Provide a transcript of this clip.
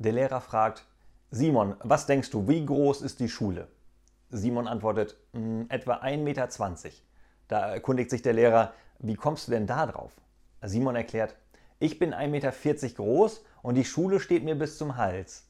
Der Lehrer fragt, Simon, was denkst du, wie groß ist die Schule? Simon antwortet, hm, etwa 1,20 Meter. Da erkundigt sich der Lehrer, wie kommst du denn da drauf? Simon erklärt, ich bin 1,40 Meter groß und die Schule steht mir bis zum Hals.